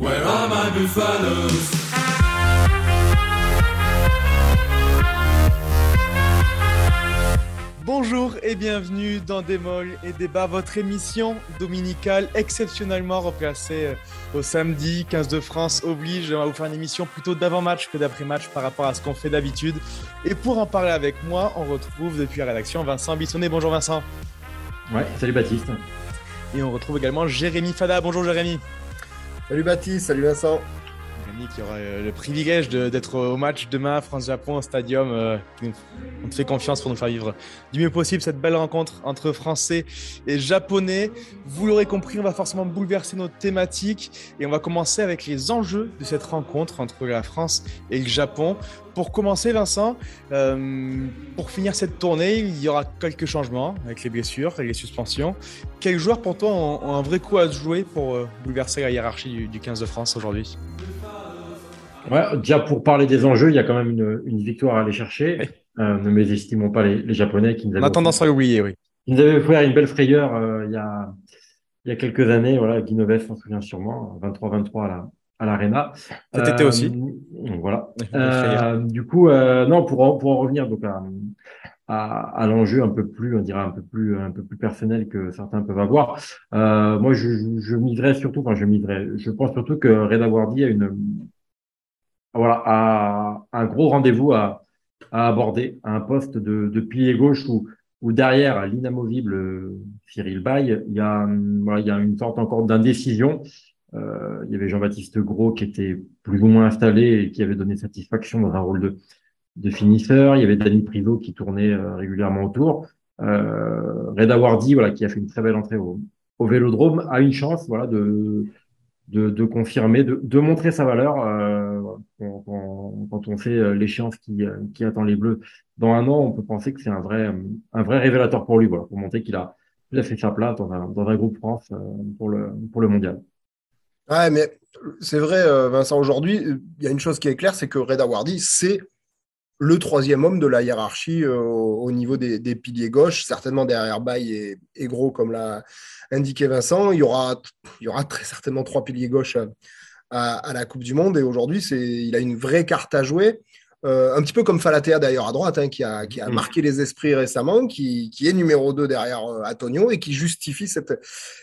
Where are my buffaloes? Bonjour et bienvenue dans Démol et Débat, votre émission dominicale exceptionnellement replacée euh, au samedi 15 de France oblige. On va vous faire une émission plutôt d'avant-match que d'après-match par rapport à ce qu'on fait d'habitude. Et pour en parler avec moi, on retrouve depuis la rédaction Vincent Bissonnet. Bonjour Vincent. Ouais, salut Baptiste. Et on retrouve également Jérémy Fada. Bonjour Jérémy. Salut Baptiste, salut Vincent. Qui aura euh, le privilège d'être au match demain, France-Japon, au stadium. euh, on te fait confiance pour nous faire vivre du mieux possible cette belle rencontre entre Français et Japonais. Vous l'aurez compris, on va forcément bouleverser notre thématique et on va commencer avec les enjeux de cette rencontre entre la France et le Japon. Pour commencer, Vincent, euh, pour finir cette tournée, il y aura quelques changements avec les blessures et les suspensions. Quels joueurs pour toi ont, un vrai coup à jouer pour bouleverser la hiérarchie du 15 de France aujourd'hui? Ouais, déjà pour parler des enjeux, il y a quand même une, une victoire à aller chercher. Oui. Euh, ne mésestimons pas les, les Japonais qui nous On avaient a tendance à oui. qui nous avaient offert une belle frayeur euh, il y a il y a quelques années. Voilà, Guy Novès s'en souvient sûrement, 23-23 à la à l'Arena. Cet été aussi. donc Voilà. Euh, du coup, euh, non, pour en, pour en revenir donc à, à, à l'enjeu un peu plus, on dirait un peu plus, un peu plus personnel que certains peuvent avoir. Euh, moi, je, je, je miserais surtout, enfin, je miserais, je pense surtout que Reda Wardi a une, voilà, a un gros rendez-vous à, à aborder, à un poste de, de pilier gauche où, où derrière l'inamovible euh, Cyril Bay, il y a, hum, voilà, il y a une sorte encore d'indécision. Euh, il y avait Jean-Baptiste Gros qui était plus ou moins installé et qui avait donné satisfaction dans un rôle de, de finisseur. Il y avait Danny Privo qui tournait euh, régulièrement autour. Euh, Reda Wardi, voilà, qui a fait une très belle entrée au, au Vélodrome, a une chance, voilà, de, de, de confirmer, de, de montrer sa valeur euh, quand, on sait euh, l'échéance qui, euh, qui attend les Bleus dans un an, on peut penser que c'est un vrai, euh, un vrai révélateur pour lui, pour montrer qu'il a, il a fait sa place dans un, dans un groupe France pour le, pour le mondial. Ouais, mais c'est vrai, Vincent, aujourd'hui, il y a une chose qui est claire, c'est que Reda Wardi, c'est le troisième homme de la hiérarchie au au niveau des, des piliers gauche, certainement derrière Baye et, et Gros, comme l'a indiqué Vincent. Il y aura, il y aura très certainement trois piliers gauche à, la Coupe du Monde. Et aujourd'hui, il a une vraie carte à jouer. Euh, un petit peu comme Falatea d'ailleurs à droite, hein, qui a, qui a Mhm. marqué les esprits récemment, qui, qui est numéro 2 derrière euh, Antonio et qui justifie cette,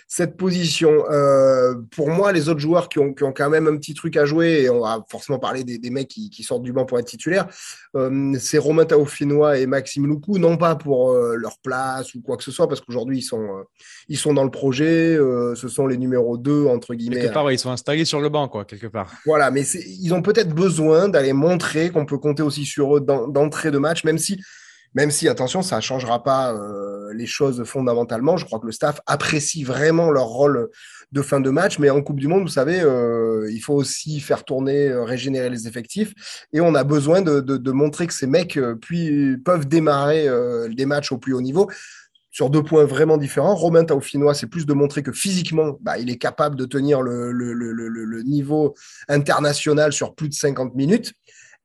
cette position. Euh, pour moi, les autres joueurs qui ont, qui ont quand même un petit truc à jouer, et on va forcément parler des, des mecs qui, qui sortent du banc pour être titulaires, euh, c'est Romain Taofinois et Maxime Loukou, non pas pour leur place ou quoi que ce soit, parce qu'aujourd'hui, ils sont, ils sont dans le projet, ce sont les numéros 2, entre guillemets. Quelque part, ouais, ils sont installés sur le banc, quoi, quelque part. Voilà, mais ils ont peut-être besoin d'aller montrer qu'on peut compter aussi sur eux d'en- d'entrée de match, même si, même si, attention, ça ne changera pas euh, les choses fondamentalement. Je crois que le staff apprécie vraiment leur rôle de fin de match, mais en Coupe du Monde, vous savez, euh, il faut aussi faire tourner, euh, régénérer les effectifs, et on a besoin de, de- montrer que ces mecs puis, peuvent démarrer des matchs au plus haut niveau sur deux points vraiment différents. Romain Taufinois, c'est plus de montrer que physiquement, bah, il est capable de tenir le, le, le niveau international sur plus de 50 minutes.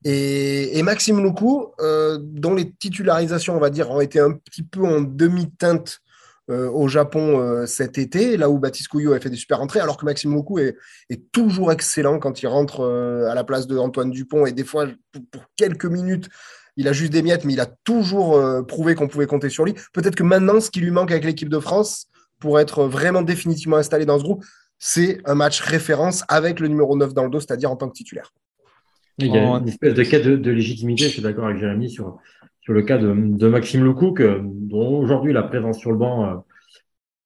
Et, Maxime Loukou, euh, dont les titularisations, on va dire, ont été un petit peu en demi-teinte euh, au Japon euh, cet été, là où Baptiste Couillot a fait des super entrées, alors que Maxime Loukou est, toujours excellent quand il rentre à la place de Antoine Dupont, et des fois, pour, pour quelques minutes, il a juste des miettes, mais il a toujours prouvé qu'on pouvait compter sur lui. Peut-être que maintenant, ce qui lui manque avec l'équipe de France, pour être vraiment définitivement installé dans ce groupe, c'est un match référence avec le numéro 9 dans le dos, c'est-à-dire en tant que titulaire. Il y a une espèce de quête de, de légitimité, je suis d'accord avec Jérémy sur, sur le cas de, de Maxime Lecou, que, dont aujourd'hui la présence sur le banc euh,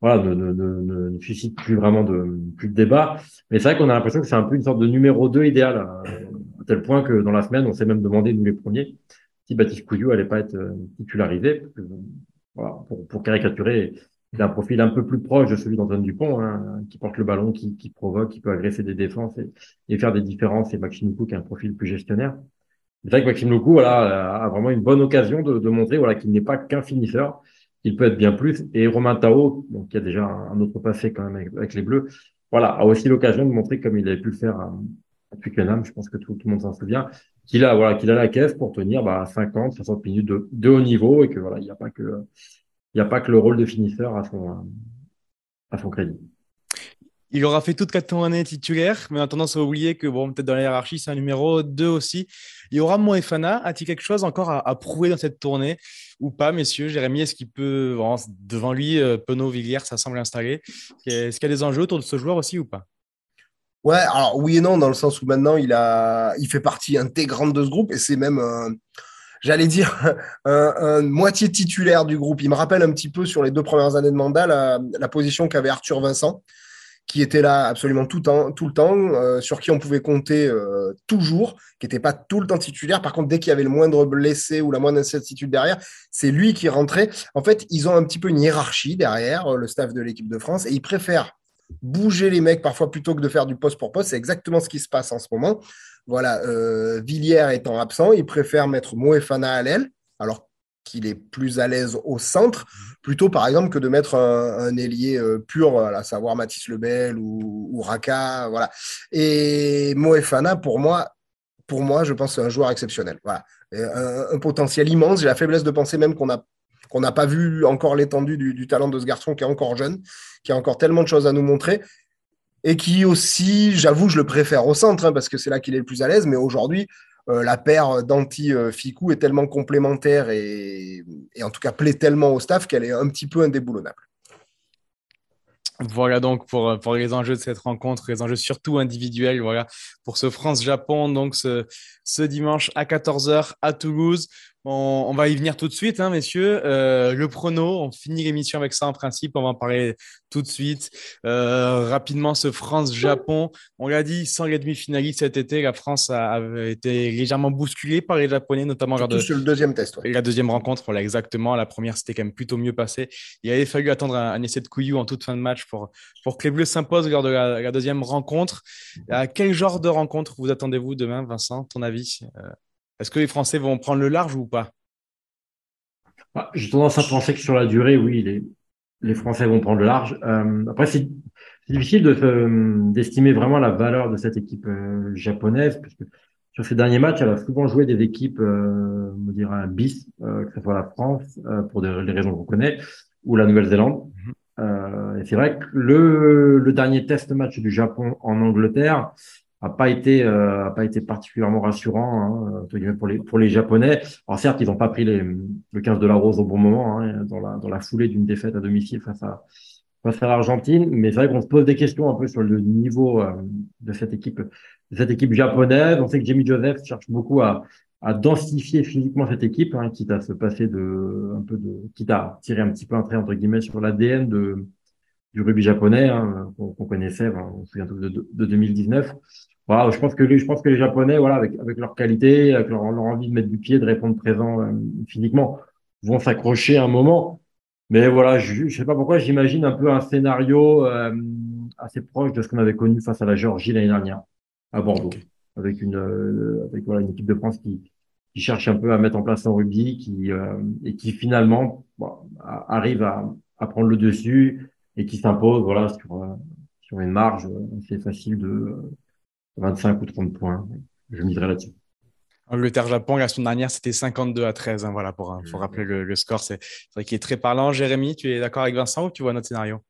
voilà, ne, ne, ne, ne- ne suscite plus vraiment de, plus de débat. Mais c'est vrai qu'on a l'impression que c'est un peu une sorte de numéro 2 idéal, euh, à tel point que dans la semaine, on s'est même demandé, nous les premiers, si Baptiste Couillou allait pas être euh, titularisé. Parce que, voilà, pour, pour caricaturer, il a un profil un peu plus proche de celui d'Antoine Dupont, hein, qui porte le ballon, qui, qui provoque, qui peut agresser des défenses et, et faire des différences. Et Maxime Lecou qui a un profil plus gestionnaire. C'est vrai que Maxime Lecou, voilà, a vraiment une bonne occasion de, de montrer, voilà, qu'il n'est pas qu'un finisseur, qu'il peut être bien plus. Et Romain Tao, donc, qui a déjà un, autre passé quand même avec, les Bleus, voilà, a aussi l'occasion de montrer comme il avait pu le faire à, à Twickenham, je pense que tout, tout le monde s'en souvient, qu'il a, voilà, qu'il a la caisse pour tenir, bah, 50, 60 minutes de, de haut niveau et que, voilà, il n'y a pas que, n'y a pas que le rôle de finisseur à son, à son crédit. Il aura fait toute quatre années titulaire, mais on a tendance à oublier que, bon, peut-être dans la hiérarchie, c'est un numéro 2 aussi. Il y aura Moefana. A-t-il quelque chose encore à, prouver dans cette tournée ou pas, messieurs? Jérémy, est-ce qu'il peut, devant lui, euh, Penaud, Villiers, ça semble installé. Est-ce qu'il y a des enjeux autour de ce joueur aussi ou pas? Ouais, alors oui et non, dans le sens où maintenant il, a, il fait partie intégrante de ce groupe et c'est même, j'allais dire, un, moitié titulaire du groupe. Il me rappelle un petit peu sur les deux premières années de mandat la, position qu'avait Arthur Vincent, qui était là absolument tout, temps, tout le temps, euh, sur qui on pouvait compter euh, toujours, qui n'était pas tout le temps titulaire. Par contre, dès qu'il y avait le moindre blessé ou la moindre incertitude derrière, c'est lui qui rentrait. En fait, ils ont un petit peu une hiérarchie derrière, euh, le staff de l'équipe de France, et ils préfèrent bouger les mecs parfois plutôt que de faire du poste pour poste. C'est exactement ce qui se passe en ce moment. Voilà, euh, Villiers étant absent, il préfère mettre Moefana à l'aile, alors qu'il est plus à l'aise au centre, plutôt par exemple que de mettre un, ailier euh, pur, à savoir Mathis Lebel ou, Raka. Voilà. Et Moefana, pour moi, pour moi, je pense c'est un joueur exceptionnel. Voilà. Un, potentiel immense. J'ai la faiblesse de penser même qu'on a qu'on n'a pas vu encore l'étendue du, talent de ce garçon qui est encore jeune, qui a encore tellement de choses à nous montrer, et qui aussi, j'avoue, je le préfère au centre, hein, parce que c'est là qu'il est le plus à l'aise, mais aujourd'hui, euh, la paire d'anti-Ficou est tellement complémentaire et, en tout cas plaît tellement au staff qu'elle est un petit peu indéboulonnable. Voilà donc pour, pour les enjeux de cette rencontre, les enjeux surtout individuels, voilà, pour ce France-Japon, donc ce, ce dimanche à 14h à Toulouse. On, va y venir tout de suite, hein, messieurs. Euh, le prono, on finit l'émission avec ça en principe. On va en parler tout de suite. Euh, rapidement, ce France-Japon. On l'a dit, sans les demi-finalistes cet été, la France a, été légèrement bousculée par les Japonais, notamment lors de le deuxième test. La deuxième rencontre, voilà, exactement. La première, c'était quand même plutôt mieux passé. Il avait fallu attendre un, essai de couillou en toute fin de match pour, pour que les Bleus s'imposent lors de la, deuxième rencontre. À quel genre de rencontre vous attendez-vous demain, Vincent, ton avis euh, est-ce que les Français vont prendre le large ou pas? Bah, J'ai tendance à penser que sur la durée, oui, les, les Français vont prendre le large. Euh, après, c'est difficile d'estimer vraiment la valeur de cette équipe euh, japonaise, parce que sur ces derniers matchs, elle a souvent joué des équipes, euh, on dirait un bis, euh, que ce soit la France, pour des, les raisons qu'on connaît, ou la Nouvelle-Zélande. Mm-hmm. et c'est vrai que le, le dernier test match du Japon en Angleterre, a pas été euh, a pas été particulièrement rassurant hein, pour les pour les japonais. Alors certes, ils n'ont pas pris les, le 15 de la rose au bon moment hein, dans la dans la foulée d'une défaite à domicile face à face à l'Argentine, mais c'est vrai qu'on se pose des questions un peu sur le niveau euh, de cette équipe de cette équipe japonaise. On sait que Jamie Joseph cherche beaucoup à à densifier physiquement cette équipe, hein, quitte à se passer de un peu de quitte à tirer un petit peu un trait entre guillemets sur l'ADN de du rugby japonais hein, qu'on connaissait, on se souvient de, de, de 2019. Voilà, je pense que les, je pense que les Japonais, voilà, avec, avec leur qualité, avec leur, leur envie de mettre du pied, de répondre présent euh, physiquement, vont s'accrocher un moment. Mais voilà, je, ne sais pas pourquoi, j'imagine un peu un scénario euh, assez proche de ce qu'on avait connu face à la Géorgie l'année dernière à Bordeaux, avec une euh, avec voilà une équipe de France qui qui cherche un peu à mettre en place son rugby, qui et qui finalement arrive à, à prendre le dessus et qui s'impose voilà sur euh, sur une marge assez facile de 25 ou 30 points. Je miserai là-dessus. Angleterre-Japon, la semaine dernière, c'était 52 à 13. Hein, voilà, pour, pour rappeler le, score. C'est vrai qu'il est très parlant. Jérémy, tu es d'accord avec Vincent ou tu vois notre scénario?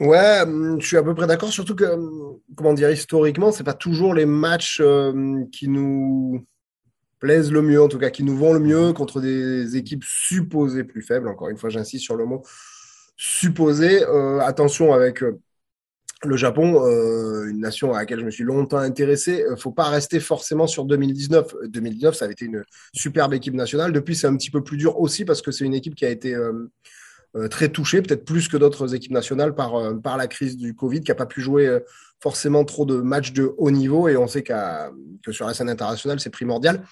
Ouais, hum, je suis à peu près d'accord. Surtout que, hum, comment dire, historiquement, c'est pas toujours les matchs hum, qui nous plaisent le mieux, en tout cas, qui nous vont le mieux contre des équipes supposées plus faibles. Encore une fois, j'insiste sur le mot supposé. Euh, attention avec euh, le Japon, euh, une nation à laquelle je me suis longtemps intéressé, ne faut pas rester forcément sur 2019. 2019, ça avait été une superbe équipe nationale. Depuis, c'est un petit peu plus dur aussi parce que c'est une équipe qui a été très touchée, peut-être plus que d'autres équipes nationales par la crise du Covid, qui n'a pas pu jouer forcément trop de matchs de haut niveau. Et on sait que sur la scène internationale, c'est primordial.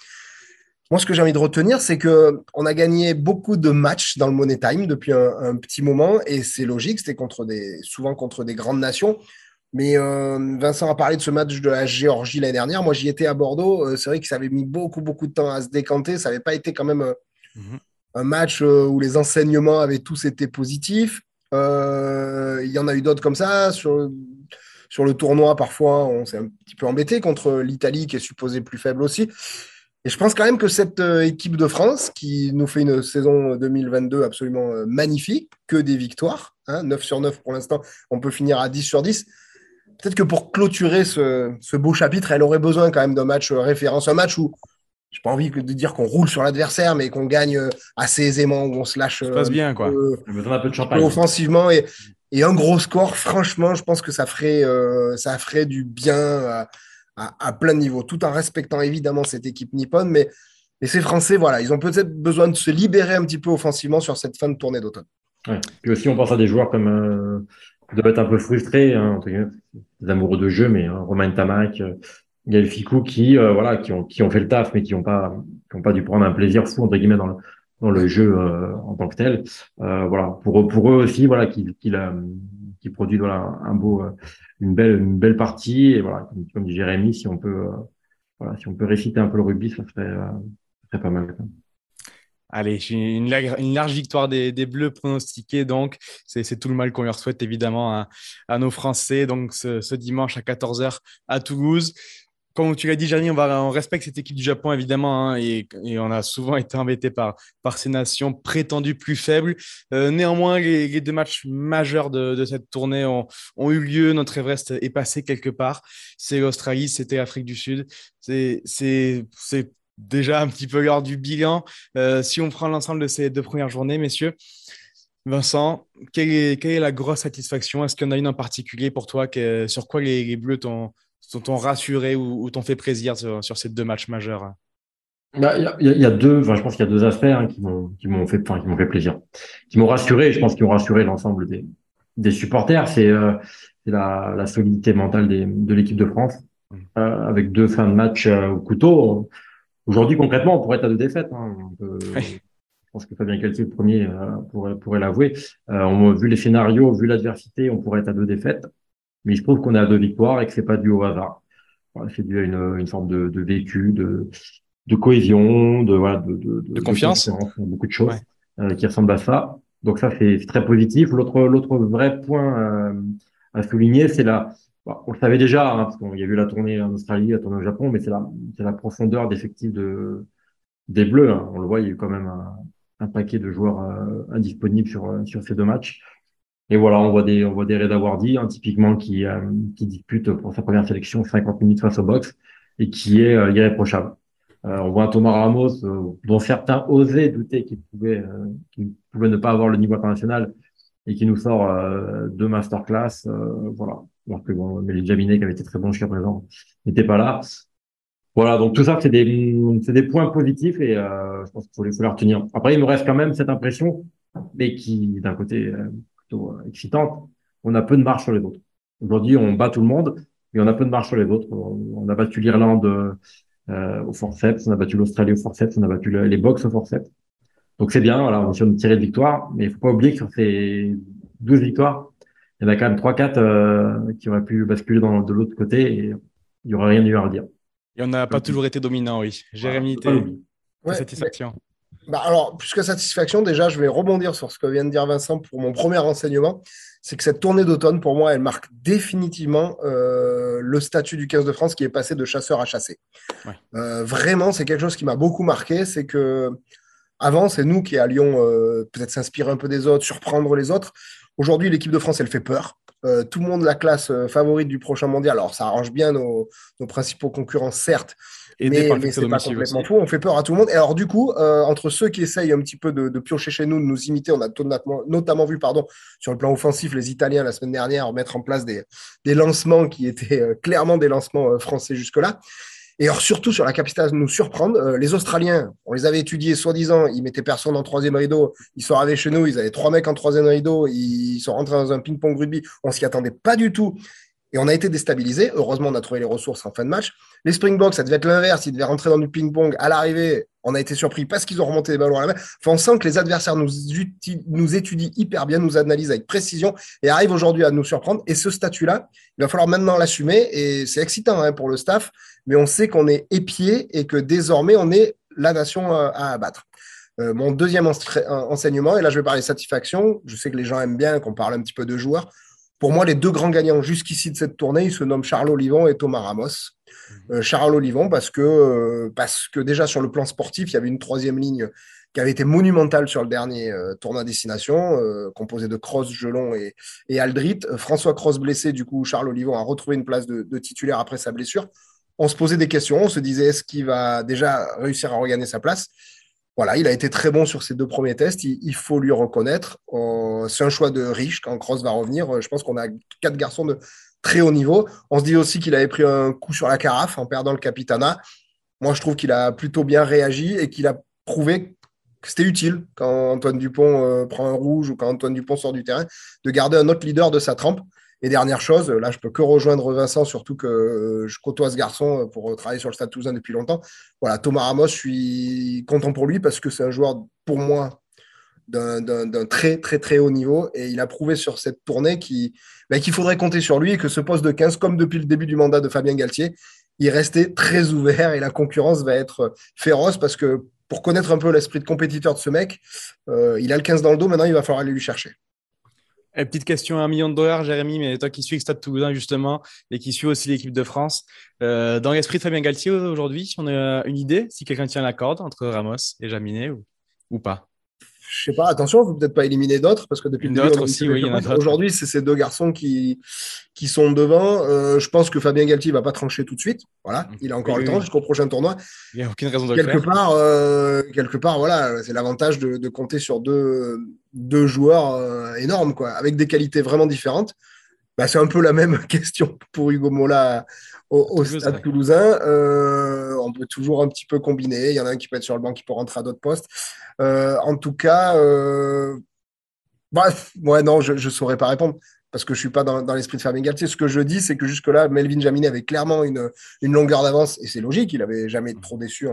Moi, ce que j'ai envie de retenir, c'est que on a gagné beaucoup de matchs dans le Money Time depuis un, petit moment, et c'est logique. C'était contre des, souvent contre des grandes nations. Mais euh, Vincent a parlé de ce match de la Géorgie l'année dernière. Moi, j'y étais à Bordeaux. Euh, c'est vrai que ça avait mis beaucoup, beaucoup de temps à se décanter. Ça n'avait pas été quand même euh, mhm. un match où les enseignements avaient tous été positifs. Il y en a eu d'autres comme ça. Sur, sur le tournoi, parfois, on s'est un petit peu embêté contre l'Italie, qui est supposée plus faible aussi. Et je pense quand même que cette euh, équipe de France, qui nous fait une saison 2022 absolument euh, magnifique, que des victoires, hein, 9 sur 9 pour l'instant, on peut finir à 10 sur 10. peut-être que pour clôturer ce, ce, beau chapitre, elle aurait besoin quand même d'un match référence, un match où j'ai pas envie de dire qu'on roule sur l'adversaire, mais qu'on gagne assez aisément, où on se lâche. Ça passe bien, quoi. un peu de champagne. Offensivement et, et, un gros score, franchement, je pense que ça ferait, ça ferait du bien à, plein de niveaux, tout en respectant évidemment cette équipe nippone. Mais, mais ces Français, voilà, ils ont peut-être besoin de se libérer un petit peu offensivement sur cette fin de tournée d'automne. Puis aussi, on pense à des joueurs comme euh, être un peu frustrés, hein, des amoureux de jeu, mais hein, Romain Tamac, euh, Gaël Ficou, qui euh, voilà, qui ont qui ont fait le taf, mais qui n'ont pas qui ont pas dû prendre un plaisir fou entre guillemets dans le dans le jeu euh, en tant que tel. Euh, voilà, pour eux aussi, voilà, qui qui, qui produit un beau une belle, une belle partie. Et voilà, comme, dit Jérémy, si on peut, euh, voilà, si on peut réciter un peu le rugby, ça serait, euh, serait pas mal. Allez, une, une large victoire des, Bleus pronostiquée, donc c'est tout le mal qu'on leur souhaite évidemment à, à nos Français. Donc ce, ce, dimanche à 14h à Toulouse comme tu l'as dit, Jani, on, respecte cette équipe du Japon, évidemment, hein, et, on a souvent été embêté par, ces nations prétendues plus faibles. Euh, néanmoins, les, deux matchs majeurs de, cette tournée ont, eu lieu. Notre Everest est passé quelque part. C'est l'Australie, c'était l'Afrique du Sud. C'est déjà un petit peu l'heure du bilan. Euh, si on prend l'ensemble de ces deux premières journées, messieurs, Vincent, quelle est, la grosse satisfaction? Est-ce qu'il y en a une en particulier pour toi? Que, Sur quoi les Bleus t'ont t'ont rassuré ou, t'ont fait plaisir sur, ces deux matchs majeurs bah, il y, a, deux, enfin, je pense qu'il y a deux aspects hein, qui m'ont qui m'ont fait, enfin, qui m'ont fait plaisir, qui m'ont rassuré. Je pense qu'ils ont rassuré l'ensemble des, des supporters. C'est euh, la, la, solidité mentale des, de l'équipe de France, mmh. euh, avec deux fins de match euh, au couteau. Aujourd'hui, concrètement, on pourrait être à deux défaites. Hein. Je pense que Fabien Calcier, le premier, pourrait, pourrait l'avouer. on vu les scénarios, vu l'adversité, on pourrait être à deux défaites. Mais je trouve qu'on à deux victoires et que c'est pas dû au hasard. c'est dû à une, une forme de, de vécu, de, de cohésion, de, voilà, de, de, de confiance, beaucoup de choses euh, qui ressemblent à ça. Donc ça, c'est très positif. L'autre, l'autre vrai point euh, à souligner, c'est la, on le savait déjà, hein, parce qu'il y a eu la tournée en Australie, la tournée au Japon, mais c'est la, c'est la profondeur d'effectifs de, des Bleus. Hein. On le voit, il y a eu quand même un, un paquet de joueurs euh, indisponibles sur, sur ces deux matchs. Et voilà, on voit des, on voit des Red Awardy, hein, typiquement, qui, euh, qui dispute pour sa première sélection 50 minutes face au box et qui est euh, irréprochable. Euh, on voit un Thomas Ramos, euh, dont certains osaient douter qu'il pouvait, qu'il pouvait ne pas avoir le niveau international et qui nous sort deux masterclass. voilà. Alors que bon, mais les Jaminet, qui avait été très bon jusqu'à présent, n'était pas là. Voilà, donc tout ça, c'est des, c'est des points positifs et je pense qu'il faut les, faut les retenir. Après, il me reste quand même cette impression, mais qui, d'un côté, euh, excitante, on a peu de marche sur les autres. Aujourd'hui, on bat tout le monde, mais on a peu de marche sur les autres. On a battu l'Irlande euh, au forceps, on a battu l'Australie au forceps, on a battu les Box au forceps. Donc c'est bien, voilà, on essaie de tirer de victoire, mais il faut pas oublier que sur ces 12 victoires, il y en a quand même 3-4 euh, qui auraient pu basculer dans, de l'autre côté et il y aurait rien eu à redire. Et on n'a pas toujours été dominant, oui. Jérémy, voilà, satisfaction. Bah alors, plus que satisfaction, déjà, je vais rebondir sur ce que vient de dire Vincent pour mon premier renseignement. C'est que cette tournée d'automne, pour moi, elle marque définitivement euh, le statut du 15 de France qui est passé de chasseur à chassé. Euh, vraiment, c'est quelque chose qui m'a beaucoup marqué. C'est que avant, c'est nous qui allions euh, peut-être s'inspirer un peu des autres, surprendre les autres. Aujourd'hui, l'équipe de France, elle fait peur. tout le monde la classe favorite du prochain mondial. Alors, ça arrange bien nos, nos principaux concurrents, certes, mais, mais c'est pas complètement faux. On fait peur à tout le monde. Et alors, du coup, euh, entre ceux qui essayent un petit peu de, de, piocher chez nous, de nous imiter, on a notamment, notamment vu, pardon, sur le plan offensif, les Italiens la semaine dernière mettre en place des, des lancements qui étaient euh, clairement des lancements euh, français jusque-là. Et alors, surtout sur la capacité de nous surprendre, euh, les Australiens, on les avait étudiés, soi-disant, ils mettaient personne en troisième rideau, ils sont arrivés chez nous, ils avaient trois mecs en troisième rideau, ils sont rentrés dans un ping-pong rugby, on s'y attendait pas du tout. Et on a été déstabilisé. Heureusement, on a trouvé les ressources en fin de match. Les Springboks, ça devait être l'inverse. Ils devaient rentrer dans du ping-pong. À l'arrivée, on a été surpris parce qu'ils ont remonté les ballons à la main. Enfin, on sent que les adversaires nous, étudient hyper bien, nous analysent avec précision et arrivent aujourd'hui à nous surprendre. Et ce statut-là, il va falloir maintenant l'assumer. Et c'est excitant hein, pour le staff, mais on sait qu'on est épié et que désormais, on est la nation euh, à abattre. Euh, mon deuxième enseignement, et là je vais parler satisfaction, je sais que les gens aiment bien qu'on parle un petit peu de joueurs. Pour moi, les deux grands gagnants jusqu'ici de cette tournée, ils se nomment Charles Olivon et Thomas Ramos. Mhm. Euh, Charles Olivon, parce que, euh, parce que déjà sur le plan sportif, il y avait une troisième ligne qui avait été monumental sur le dernier euh, tournoi destination, euh, composé de Cross, Gelon et, et Aldrit. François Cross blessé, du coup, Charles Olivon a retrouvé une place de, titulaire après sa blessure. On se posait des questions, on se disait est-ce qu'il va déjà réussir à regagner sa place? Voilà, il a été très bon sur ses deux premiers tests. Il, faut lui reconnaître. c'est un choix de riche quand Cross va revenir. Je pense qu'on a quatre garçons de très haut niveau. On se dit aussi qu'il avait pris un coup sur la carafe en perdant le capitana. Moi, je trouve qu'il a plutôt bien réagi et qu'il a prouvé que c'était utile quand Antoine Dupont euh, prend un rouge ou quand Antoine Dupont sort du terrain de garder un autre leader de sa trempe. Et dernière chose, là, je peux que rejoindre Vincent, surtout que euh, je côtoie ce garçon pour travailler sur le Stade Toulousain depuis longtemps. Voilà, Thomas Ramos, je suis content pour lui parce que c'est un joueur, pour moi, d'un très, très, très haut niveau. Et il a prouvé sur cette tournée ben, qu'il faudrait compter sur lui et que ce poste de 15, comme depuis le début du mandat de Fabien Galtier, il restait très ouvert et la concurrence va être féroce parce que pour connaître un peu l'esprit de compétiteur de ce mec, euh, il a le 15 dans le dos, maintenant il va falloir aller lui chercher. Et petite question à un million de dollars, Jérémy, mais toi qui suis le Stade Toulousain justement et qui suis aussi l'équipe de France, euh, dans l'esprit de Fabien Galtier aujourd'hui, on a une idée, si quelqu'un tient la corde entre Ramos et Jaminet ou pas? Je sais pas, attention, vous peut-être pas éliminer d'autres parce que depuis le début, aussi, oui, aujourd'hui, c'est ces deux garçons qui, qui sont devant. Euh, je pense que Fabien Galtier va pas trancher tout de suite. Voilà, mm. il a encore le temps jusqu'au prochain tournoi. Il n'y a aucune raison de quelque le faire. Part, euh, quelque part, voilà, c'est l'avantage de, de, compter sur deux, deux joueurs euh, énormes, quoi, avec des qualités vraiment différentes. Bah, c'est un peu la même question pour Hugo Mola au, stade toulousain. Euh, on peut toujours un petit peu combiner. Il y en a un qui peut être sur le banc, qui peut rentrer à d'autres postes. Euh, en tout cas, bref, ouais, non, je ne saurais pas répondre parce que je suis pas dans, l'esprit de Fabien Galtier. Ce que je dis, c'est que jusque-là, Melvin Jaminet avait clairement une, une longueur d'avance et c'est logique. Il avait jamais été trop déçu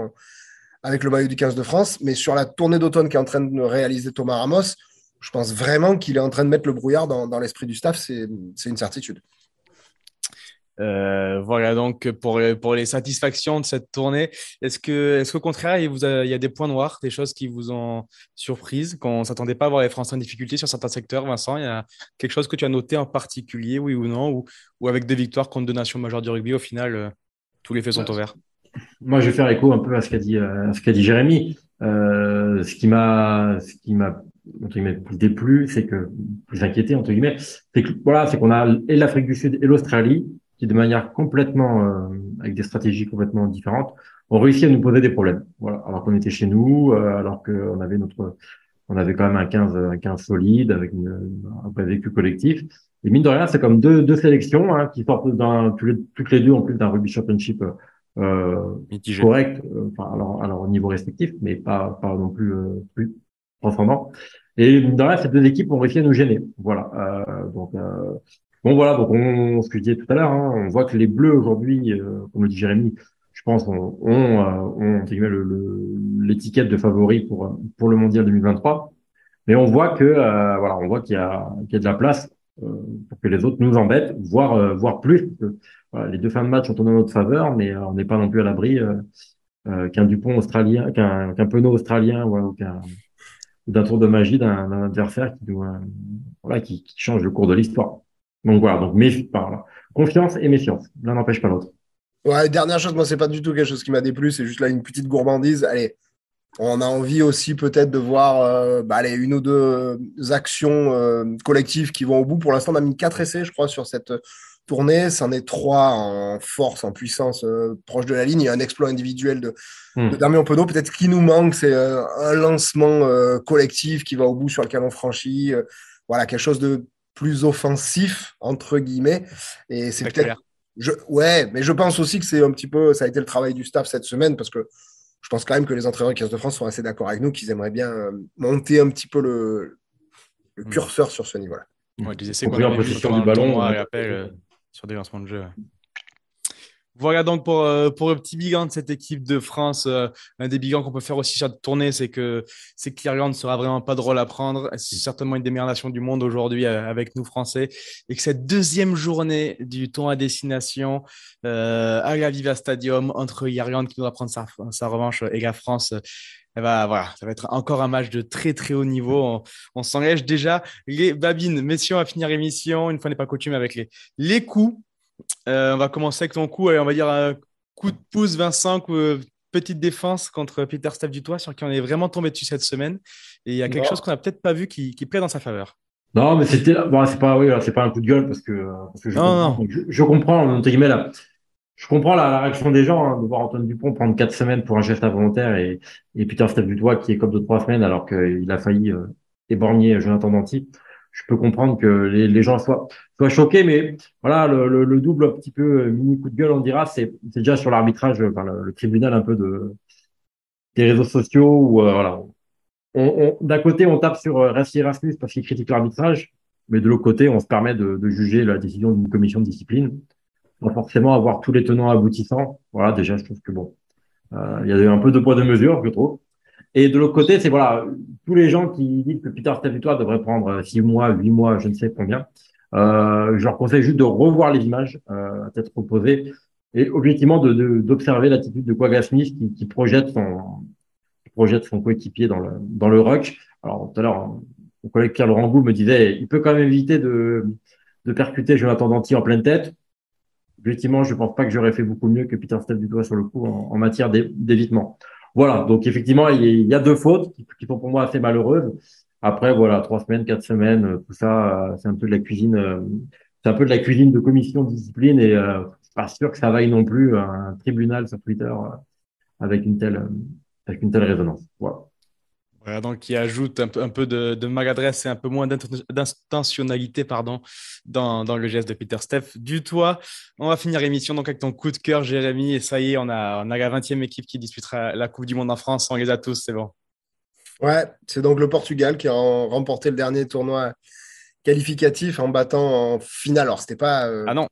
avec le maillot du 15 de France. Mais sur la tournée d'automne qui est en train de réaliser Thomas Ramos, je pense vraiment qu'il est en train de mettre le brouillard dans, dans l'esprit du staff. C'est une certitude. Euh, voilà donc pour, pour les satisfactions de cette tournée. Est-ce que, est-ce qu'au contraire, il, vous il y a des points noirs, des choses qui vous ont surprise, qu'on ne s'attendait pas à voir les Français en difficulté sur certains secteurs Vincent, il y a quelque chose que tu as noté en particulier, oui ou non, ou, ou avec des victoires contre deux nations majeures du rugby, au final, euh, tous les faits sont ouverts Moi, je vais faire écho un peu à ce qu'a dit, euh, ce qu'a dit Jérémy. ce qui m'a, ce qui m'a entre guillemets, déplu, c'est que plus inquiété entre guillemets, c'est que voilà, c'est qu'on a et l'Afrique du Sud et l'Australie qui de manière complètement, euh, avec des stratégies complètement différentes, ont réussi à nous poser des problèmes. Voilà. Alors qu'on était chez nous, euh, alors qu'on avait notre, on avait quand même un 15, un 15 solide avec une, un vrai vécu collectif. Et mine de rien, c'est comme deux, deux sélections hein, qui sortent d'un, toutes les deux en plus d'un rugby championship euh, correct, euh, enfin, alors, alors au niveau respectif, mais pas, pas non plus, euh, plus transcendant. Et mine de rien, ces deux équipes ont réussi à nous gêner. Voilà. Euh, donc, Bon voilà, donc on, ce que je disais tout à l'heure, hein, on voit que les Bleus aujourd'hui, euh, comme le dit Jérémy, je pense, ont, ont, euh, l'étiquette de favori pour pour le mondial 2023. Mais on voit que euh, voilà, on voit qu'il y a qu'il y a de la place pour que les autres nous embêtent, voire voire plus. les deux fins de match sont en notre faveur, mais on n'est pas non plus à l'abri qu'un Dupont australien, qu'un qu'un Penaud australien, ou qu'un d'un tour de magie d'un adversaire voilà, qui, change le cours de l'histoire. Donc voilà, donc confiance et méfiance. L'un n'empêche pas l'autre. Ouais, dernière chose, moi, c'est pas du tout quelque chose qui m'a déplu, c'est juste là une petite gourmandise. Allez, on a envie aussi peut-être de voir euh, bah, allez, une ou deux actions euh, collectives qui vont au bout. Pour l'instant, on a mis quatre essais, je crois, sur cette tournée. C'en est trois en force, en puissance, euh, proche de la ligne. Il y a un exploit individuel de, hmm. de Damien Penaud. Peut-être ce qui nous manque, c'est un lancement collectif qui va au bout sur lequel on franchit. voilà, quelque chose de plus offensif, entre guillemets. Et c'est peut-être. Je, ouais, mais je pense aussi que c'est un petit peu. Ça a été le travail du staff cette semaine parce que je pense quand même que les entraîneurs de 15 de France sont assez d'accord avec nous qu'ils aimeraient bien euh, monter un petit peu le, mm. curseur sur ce niveau-là. Ouais, des essais qu'on a du ballon, euh, sur des lancements de jeu. Voilà donc pour, euh, pour le petit bilan de cette équipe de France. Euh, un des bilans qu'on peut faire aussi sur cette tournée, c'est que, c'est que l'Irlande ne sera vraiment pas drôle à prendre. C'est certainement une des meilleures nations du monde aujourd'hui euh, avec nous Français. Et que cette deuxième journée du tour à destination à la Viva Stadium entre l'Irlande qui doit prendre sa, sa revanche et la France, eh ben, voilà, ça va être encore un match de très très haut niveau. On, on s'engage déjà. Les babines, messieurs, on va finir l'émission, une fois n'est pas coutume, avec les, les coups euh, on va commencer avec ton coup, on va dire un coup de pouce, Vincent, petite défense contre Peter Steph Dutoit sur qui on est vraiment tombé dessus cette semaine. Et il y a quelque chose qu'on n'a peut-être pas vu qui, qui plaît dans sa faveur. Non, mais c'était bon, c'est pas oui, c'est pas un coup de gueule parce que, parce que je, Non, comprends, Je, je comprends entre guillemets là. Je comprends la, réaction des gens hein, de voir Antoine Dupont prendre quatre semaines pour un geste involontaire et, et Peter Steph Dutoit qui est comme de trois semaines alors qu'il a failli euh, éborgner Jonathan Danty. Je peux comprendre que les, gens soient, soient choqués, mais voilà, le, le, le double un petit peu euh, mini coup de gueule, on dira, c'est déjà sur l'arbitrage, enfin, le, tribunal un peu de des réseaux sociaux où euh, on, d'un côté, on tape sur euh, Rassi Erasmus parce qu'il critique l'arbitrage, mais de l'autre côté, on se permet de juger la décision d'une commission de discipline, sans forcément avoir tous les tenants aboutissants. Voilà, déjà, je trouve que bon, euh, il y a eu un peu de poids de mesure, je trouve. Et de l'autre côté, c'est voilà, tous les gens qui disent que Peter Statutois devrait prendre euh, six mois, huit mois, je ne sais combien. Euh, je leur conseille juste de revoir les images euh, à tête reposée et objectivement de de- d'observer l'attitude de Quagga Smith qui, qui projette son qui projette son coéquipier dans le dans le ruck. Alors tout à l'heure, mon collègue Pierre Laurent Gou me disait, il peut quand même éviter de de percuter Jonathan Danty en pleine tête. Objectivement, je pense pas que j'aurais fait beaucoup mieux que Peter Steph Dutoit sur le coup en, matière d'é- d'évitement. Voilà, donc effectivement, il y a- deux fautes qui, sont pour moi assez malheureuses. Après, voilà, trois semaines, quatre semaines, euh, tout ça, euh, c'est un peu de la cuisine, euh, c'est un peu de la cuisine de commission de discipline et euh, pas sûr que ça vaille non plus un tribunal sur Twitter avec une telle, avec une telle résonance. Voilà. Voilà, donc qui ajoute un peu, un peu de, de maladresse et un peu moins d'inten- d'intentionnalité pardon, dans, dans le geste de Peter Steph. Du toit, on va finir l'émission donc avec ton coup de cœur, Jérémy. Et ça y est, on a, on a la 20e équipe qui disputera la Coupe du Monde en France. On les a tous, c'est bon. Ouais, c'est donc le Portugal qui a rem- remporté le dernier tournoi qualificatif en battant en finale. Alors, c'était pas, euh, Ah non,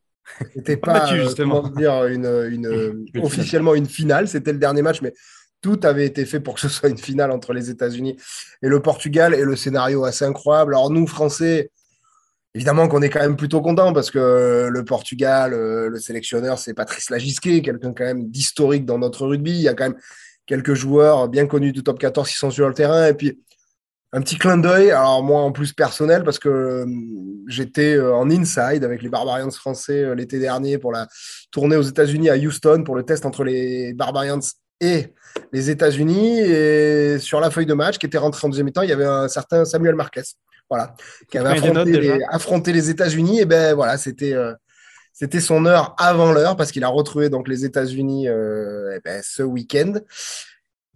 c'était pas battu, euh, justement. comment dire, une, officiellement une finale. C'était le dernier match, mais tout avait été fait pour que ce soit une finale entre les États-Unis et le Portugal. Et le scénario assez incroyable. Alors, nous, Français, évidemment qu'on est quand même plutôt content parce que le Portugal, euh, le sélectionneur, c'est Patrice Lagisquet, quelqu'un quand même d'historique dans notre rugby. Il y a quand même quelques joueurs bien connus du top 14 qui sont sur le terrain. Et puis, un petit clin d'œil, alors moi en plus personnel, parce que euh, j'étais euh, en inside avec les Barbarians français l'été dernier pour la tournée aux États-Unis à Houston pour le test entre les Barbarians et les États-Unis. Et sur la feuille de match qui était rentrée en deuxième mi-temps, il y avait un certain Samuel Marquez, voilà, qui avait affronté les, affronté les États-Unis. Et ben voilà, c'était euh, c'était son heure avant l'heure parce qu'il a retrouvé donc les États-Unis euh, ben, ce week-end.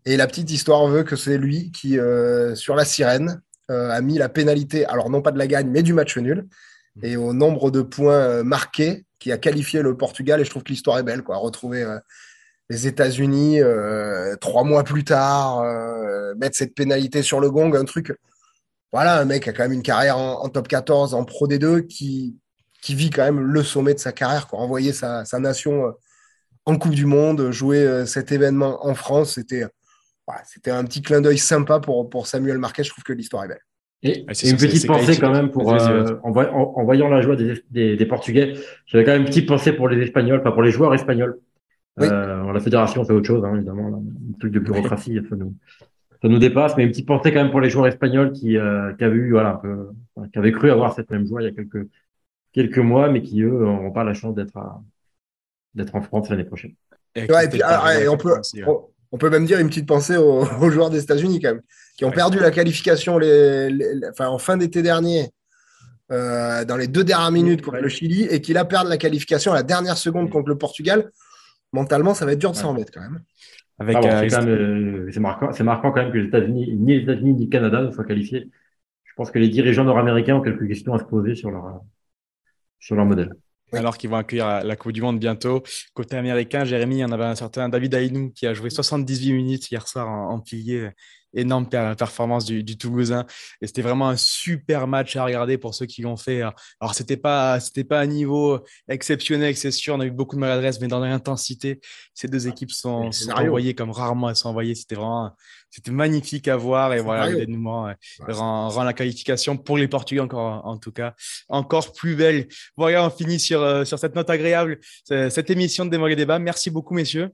Et la petite histoire veut que c'est lui qui, euh, sur la sirène, a mis la pénalité, alors non pas de la gagne, mais du match nul. Et au nombre de points marqués, qui a qualifié le Portugal. Et je trouve que l'histoire est belle, quoi. Retrouver les États-Unis euh, trois mois plus tard, euh, mettre cette pénalité sur le gong, un truc. Voilà, un mec qui a quand même une carrière en, en top 14, en Pro D2, qui, qui vit quand même le sommet de sa carrière, quoi. Envoyer sa, sa nation euh, en Coupe du Monde, jouer euh, cet événement en France, c'était voilà, c'était un petit clin d'œil sympa pour, pour Samuel Marquez. Je trouve que l'histoire est belle. Et, Ah, et une petite pensée quand même pour euh, en, voy- en- en voyant la joie des, des, des Portugais, j'avais quand même une petite pensée pour les Espagnols, enfin pour les joueurs espagnols. Oui. Euh, la fédération fait autre chose, hein, évidemment, là, un truc de bureaucratie, ça nous ça nous dépasse, mais une petite pensée quand même pour les joueurs espagnols qui euh, qui avaient eu voilà un peu, enfin, qui avaient cru avoir cette même joie il y a quelques quelques mois, mais qui eux n'auront pas la chance d'être à d'être en France l'année prochaine. Et, Ouais, et puis, Christelle ah, et on, peut, aussi, ouais. on, on peut même dire une petite pensée aux, aux joueurs des États-Unis, quand même, qui ont Ouais. perdu la qualification les, les- les- enfin, en fin d'été dernier, euh, dans les deux dernières minutes contre Ouais. le Chili, et qui là perdent la qualification à la dernière seconde Ouais. contre le Portugal. Mentalement, ça va être dur de s'en remettre, quand même. Avec, Ah bon, euh, c'est quand même, euh, c'est marquant, c'est marquant quand même que les États-Unis, ni les États-Unis ni le Canada ne soient qualifiés. Je pense que les dirigeants nord-américains ont quelques questions à se poser sur leur sur leur modèle. Oui. alors qu'ils vont accueillir la, la Coupe du Monde bientôt. Côté américain, Jérémy, il y en avait un certain David Ainou qui a joué 78 minutes hier soir en, en pilier. Énorme per- performance du, du Toulousain. Et c'était vraiment un super match à regarder pour ceux qui l'ont fait. Alors, c'était pas, c'était pas un niveau exceptionnel, c'est sûr. On a eu beaucoup de maladresse, mais dans l'intensité, ces deux équipes sont, envoyées comme rarement elles sont envoyées. C'était vraiment, c'était magnifique à voir. Et voilà, le dénouement Ouais, rend, rend la qualification pour les Portugais encore, en tout cas, encore plus belle. Voilà, on finit sur, euh, sur cette note agréable, euh, cette émission de Démol et Débat. Merci beaucoup, messieurs.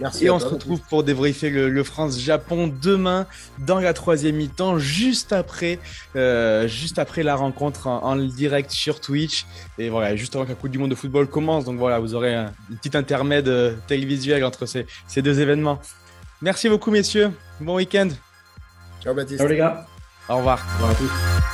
Merci Et on se retrouve pour débriefer le, le France-Japon demain dans la troisième mi-temps, juste après, euh, juste après la rencontre en, en direct sur Twitch. Et voilà, juste avant que la Coupe du Monde de football commence. Donc voilà, vous aurez un, une petite intermède euh, télévisuel entre ces, ces deux événements. Merci beaucoup, messieurs. Bon week-end. Ciao Baptiste. Ciao les gars. Au revoir. Au revoir à tous.